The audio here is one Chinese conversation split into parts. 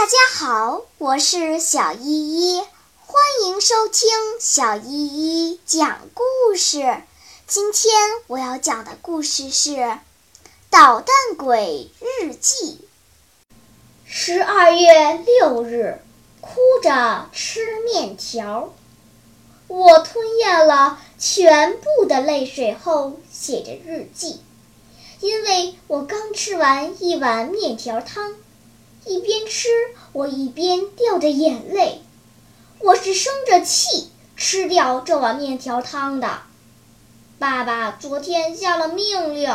大家好，我是小依依，欢迎收听小依依讲故事。今天我要讲的故事是《捣蛋鬼日记》。十二月六日，哭着吃面条。我吞咽了全部的泪水后，写着日记，因为我刚吃完一碗面条汤。一边吃，我一边掉着眼泪。我是生着气吃掉这碗面条汤的。爸爸昨天下了命令，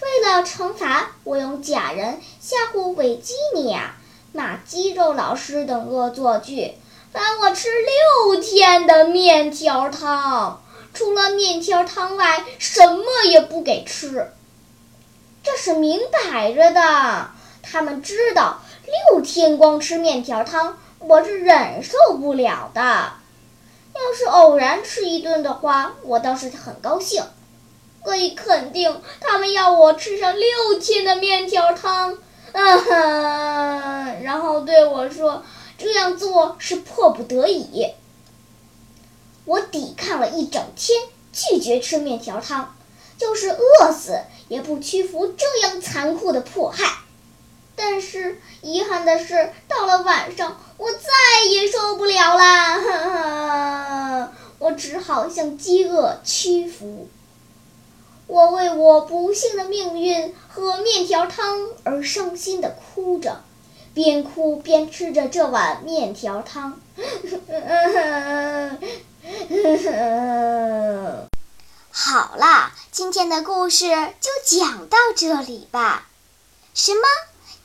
为了惩罚我用假人吓唬维吉尼亚、骂肌肉老师等恶作剧，罚我吃六天的面条汤，除了面条汤外，什么也不给吃。这是明摆着的，他们知道。六天光吃面条汤，我是忍受不了的。要是偶然吃一顿的话，我倒是很高兴，可以肯定他们要我吃上六天的面条汤。嗯哼，然后对我说这样做是迫不得已。我抵抗了一整天，拒绝吃面条汤，就是饿死也不屈服这样残酷的迫害。但是遗憾的是，到了晚上，我再也受不了了，我只好向饥饿屈服。我为我不幸的命运和面条汤而伤心的哭着，边哭边吃着这碗面条汤。好了，今天的故事就讲到这里吧。什么？